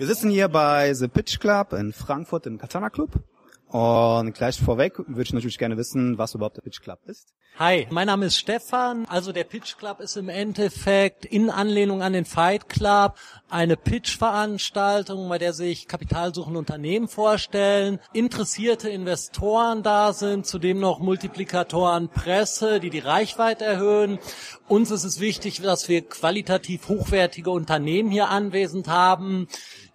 Wir sitzen hier bei The Pitch Club in Frankfurt im Katana Club. Und gleich vorweg würde ich natürlich gerne wissen, was überhaupt der Pitch Club ist. Hi, mein Name ist Stefan. Also der Pitch Club ist im Endeffekt in Anlehnung an den Fight Club eine Pitch-Veranstaltung, bei der sich kapitalsuchende Unternehmen vorstellen, interessierte Investoren da sind, zudem noch Multiplikatoren Presse, die die Reichweite erhöhen. Uns ist es wichtig, dass wir qualitativ hochwertige Unternehmen hier anwesend haben,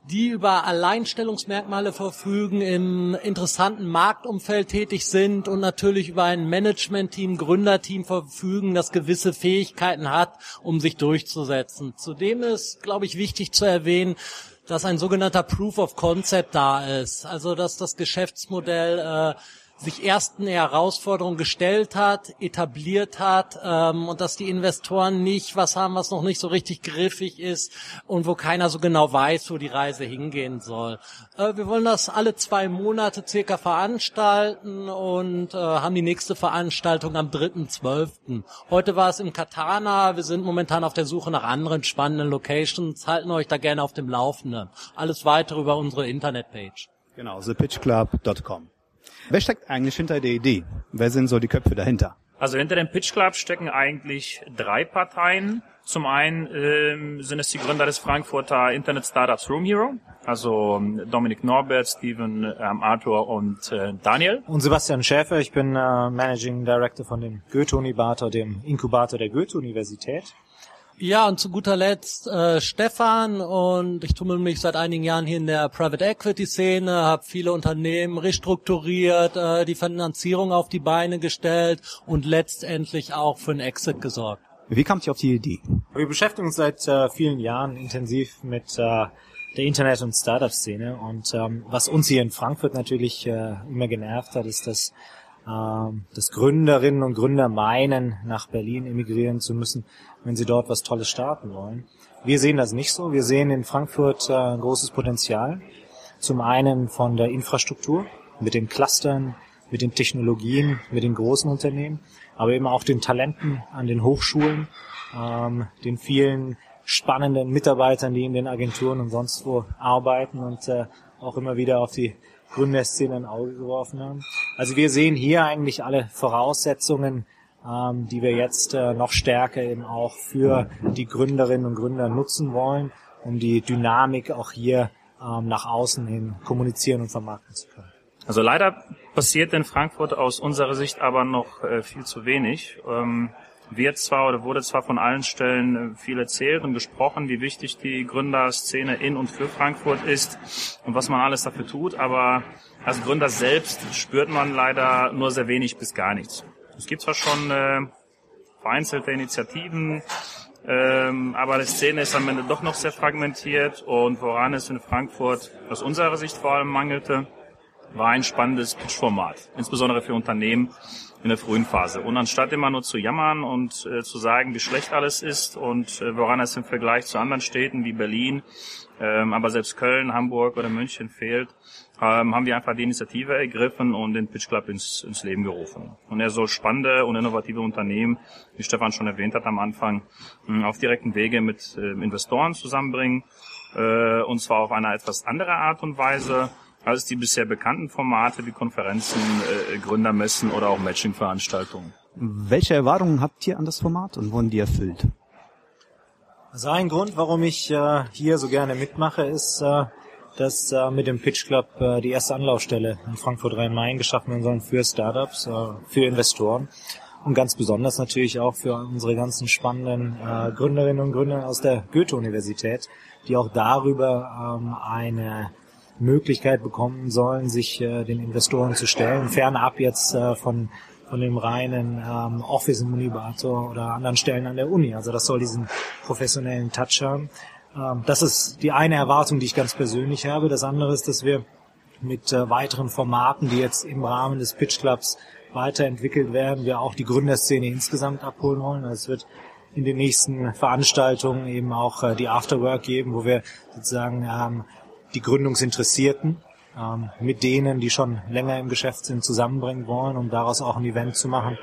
die über Alleinstellungsmerkmale verfügen, im interessanten Marktumfeld tätig sind und natürlich über ein Management-Team, Gründerteam verfügen, das gewisse Fähigkeiten hat, um sich durchzusetzen. Zudem ist, glaube ich, wichtig zu erwähnen, dass ein sogenannter Proof of Concept da ist. Also dass das Geschäftsmodell äh, sich ersten Herausforderungen gestellt hat, etabliert hat ähm, und dass die Investoren nicht was haben, was noch nicht so richtig griffig ist und wo keiner so genau weiß, wo die Reise hingehen soll. Äh, wir wollen das alle zwei Monate circa veranstalten und äh, haben die nächste Veranstaltung am 3.12. Heute war es im Katana. Wir sind momentan auf der Suche nach anderen spannenden Locations. Halten euch da gerne auf dem Laufenden. Alles weitere über unsere Internetpage. Genau, thepitchclub.com. Wer steckt eigentlich hinter der Idee? Wer sind so die Köpfe dahinter? Also hinter dem Pitch Club stecken eigentlich drei Parteien. Zum einen ähm, sind es die Gründer des Frankfurter Internet Startups Room Hero, also ähm, Dominik Norbert, Steven, ähm, Arthur und äh, Daniel. Und Sebastian Schäfer, ich bin äh, Managing Director von dem Goethe-Unibator, dem Inkubator der Goethe-Universität. Ja, und zu guter Letzt äh, Stefan und ich tummel mich seit einigen Jahren hier in der Private Equity Szene, habe viele Unternehmen restrukturiert, äh, die Finanzierung auf die Beine gestellt und letztendlich auch für einen Exit gesorgt. Wie kamt ihr auf die Idee? Wir beschäftigen uns seit äh, vielen Jahren intensiv mit äh, der Internet- und Startup-Szene und ähm, was uns hier in Frankfurt natürlich äh, immer genervt hat, ist, dass dass Gründerinnen und Gründer meinen, nach Berlin emigrieren zu müssen, wenn sie dort was Tolles starten wollen. Wir sehen das nicht so. Wir sehen in Frankfurt äh, großes Potenzial. Zum einen von der Infrastruktur, mit den Clustern, mit den Technologien, mit den großen Unternehmen, aber eben auch den Talenten an den Hochschulen, ähm, den vielen spannenden Mitarbeitern, die in den Agenturen und sonst wo arbeiten und äh, auch immer wieder auf die Gründerszene ein Auge geworfen haben. Also wir sehen hier eigentlich alle Voraussetzungen, ähm, die wir jetzt äh, noch stärker eben auch für die Gründerinnen und Gründer nutzen wollen, um die Dynamik auch hier ähm, nach außen hin kommunizieren und vermarkten zu können. Also leider passiert in Frankfurt aus unserer Sicht aber noch äh, viel zu wenig. Ähm, wird zwar oder wurde zwar von allen Stellen äh, viel erzählt und gesprochen, wie wichtig die Gründerszene in und für Frankfurt ist und was man alles dafür tut, aber als Gründer selbst spürt man leider nur sehr wenig bis gar nichts. Es gibt zwar schon äh, vereinzelte Initiativen, ähm, aber die Szene ist am Ende doch noch sehr fragmentiert und woran es in Frankfurt aus unserer Sicht vor allem mangelte, war ein spannendes Pitch-Format, insbesondere für Unternehmen in der frühen Phase. Und anstatt immer nur zu jammern und äh, zu sagen, wie schlecht alles ist und äh, woran es im Vergleich zu anderen Städten wie Berlin, ähm, aber selbst Köln, Hamburg oder München fehlt, ähm, haben wir einfach die Initiative ergriffen und den Pitch Club ins, ins Leben gerufen. Und er soll spannende und innovative Unternehmen, wie Stefan schon erwähnt hat am Anfang, mh, auf direkten Wege mit äh, Investoren zusammenbringen, äh, und zwar auf eine etwas andere Art und Weise, als die bisher bekannten Formate wie Konferenzen, äh, Gründermessen oder auch Matching-Veranstaltungen. Welche Erwartungen habt ihr an das Format und wurden die erfüllt? Also ein Grund, warum ich äh, hier so gerne mitmache, ist, äh, dass äh, mit dem Pitch Club äh, die erste Anlaufstelle in Frankfurt Rhein-Main geschaffen werden soll für Startups, äh, für Investoren und ganz besonders natürlich auch für unsere ganzen spannenden äh, Gründerinnen und Gründer aus der Goethe-Universität, die auch darüber ähm, eine Möglichkeit bekommen sollen, sich äh, den Investoren zu stellen, fernab jetzt äh, von von dem reinen ähm, Office im oder anderen Stellen an der Uni. Also das soll diesen professionellen Touch haben. Ähm, das ist die eine Erwartung, die ich ganz persönlich habe. Das andere ist, dass wir mit äh, weiteren Formaten, die jetzt im Rahmen des Pitch Clubs weiterentwickelt werden, wir auch die Gründerszene insgesamt abholen wollen. Also es wird in den nächsten Veranstaltungen eben auch äh, die Afterwork geben, wo wir sozusagen ähm, die Gründungsinteressierten ähm, mit denen, die schon länger im Geschäft sind, zusammenbringen wollen, um daraus auch ein Event zu machen,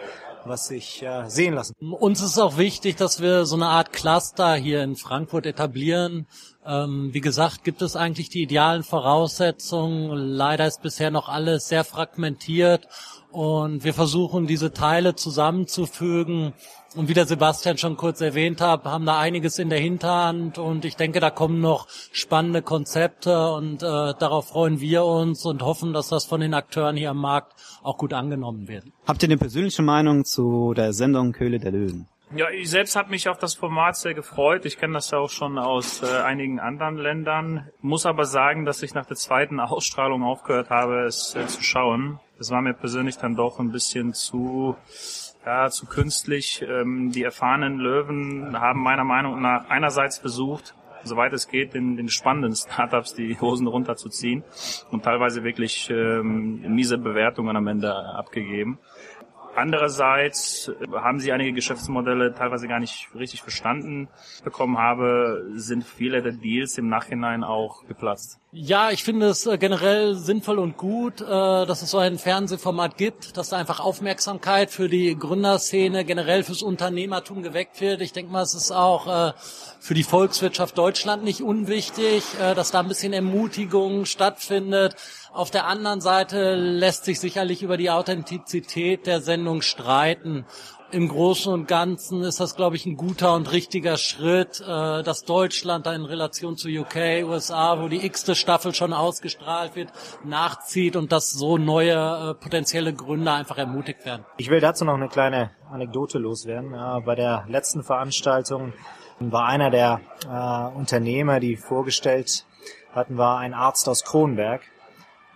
was sich äh, sehen lassen. Uns ist auch wichtig, dass wir so eine Art Cluster hier in Frankfurt etablieren. Ähm, wie gesagt, gibt es eigentlich die idealen Voraussetzungen. Leider ist bisher noch alles sehr fragmentiert und wir versuchen diese Teile zusammenzufügen. Und wie der Sebastian schon kurz erwähnt hat, haben da einiges in der Hinterhand und ich denke, da kommen noch spannende Konzepte und äh, darauf freuen wir uns und hoffen, dass das von den Akteuren hier am Markt auch gut angenommen wird. Habt ihr eine persönliche Meinung zu der Sendung Köhle der Löwen? Ja, ich selbst habe mich auf das Format sehr gefreut. Ich kenne das ja auch schon aus äh, einigen anderen Ländern. Muss aber sagen, dass ich nach der zweiten Ausstrahlung aufgehört habe, es äh, zu schauen. Das war mir persönlich dann doch ein bisschen zu ja, zu künstlich. Ähm, die erfahrenen Löwen haben meiner Meinung nach einerseits versucht, soweit es geht, den, den spannenden Startups die Hosen runterzuziehen und teilweise wirklich ähm, miese Bewertungen am Ende abgegeben. Andererseits haben sie einige Geschäftsmodelle teilweise gar nicht richtig verstanden bekommen habe, sind viele der Deals im Nachhinein auch geplatzt. Ja, ich finde es äh, generell sinnvoll und gut, äh, dass es so ein Fernsehformat gibt, dass da einfach Aufmerksamkeit für die Gründerszene, generell fürs Unternehmertum geweckt wird. Ich denke mal, es ist auch äh, für die Volkswirtschaft Deutschland nicht unwichtig, dass da ein bisschen Ermutigung stattfindet. Auf der anderen Seite lässt sich sicherlich über die Authentizität der Sendung streiten im Großen und Ganzen ist das, glaube ich, ein guter und richtiger Schritt, äh, dass Deutschland da in Relation zu UK, USA, wo die x-te Staffel schon ausgestrahlt wird, nachzieht und dass so neue äh, potenzielle Gründer einfach ermutigt werden. Ich will dazu noch eine kleine Anekdote loswerden. Bei der letzten Veranstaltung war einer der äh, Unternehmer, die vorgestellt hatten, war ein Arzt aus Kronberg,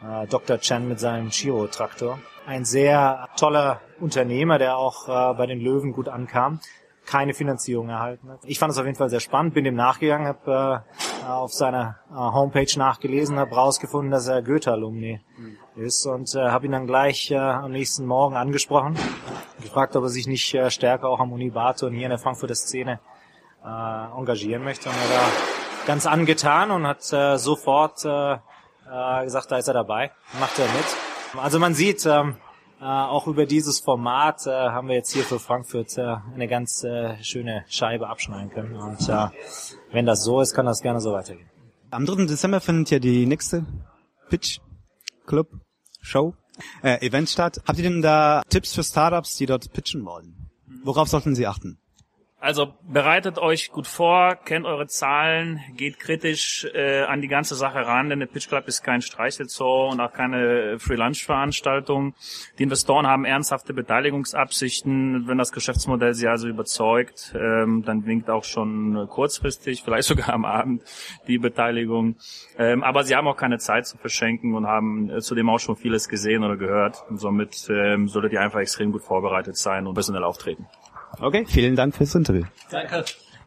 äh, Dr. Chen mit seinem Chiro-Traktor ein sehr toller Unternehmer, der auch äh, bei den Löwen gut ankam, keine Finanzierung erhalten hat. Ich fand es auf jeden Fall sehr spannend, bin dem nachgegangen, habe äh, auf seiner äh, Homepage nachgelesen, habe rausgefunden, dass er Goethe-Alumni mhm. ist und äh, habe ihn dann gleich am nächsten Morgen angesprochen, gefragt, ob er sich nicht stärker auch am Unibato und hier in der Frankfurter Szene engagieren möchte. Und er war ganz angetan und hat sofort äh, gesagt, da ist er dabei, macht er mit. Also man sieht, ähm, äh, auch über dieses Format äh, haben wir jetzt hier für Frankfurt äh, eine ganz äh, schöne Scheibe abschneiden können. Und äh, wenn das so ist, kann das gerne so weitergehen. Am 3. Dezember findet ja die nächste Pitch Club Show äh, Event statt. Habt ihr denn da Tipps für Startups, die dort pitchen wollen? Worauf sollten sie achten? Also bereitet euch gut vor, kennt eure Zahlen, geht kritisch äh, an die ganze Sache ran, denn der Pitch Club ist kein Streichelzoo und auch keine Free-Lunch-Veranstaltung. Die Investoren haben ernsthafte Beteiligungsabsichten. Wenn das Geschäftsmodell sie also überzeugt, ähm, dann winkt auch schon kurzfristig, vielleicht sogar am Abend, die Beteiligung. Ähm, aber sie haben auch keine Zeit zu verschenken und haben äh, zudem auch schon vieles gesehen oder gehört. Und somit ähm, solltet ihr einfach extrem gut vorbereitet sein und personell auftreten. Okay, vielen Dank fürs Interview. Danke.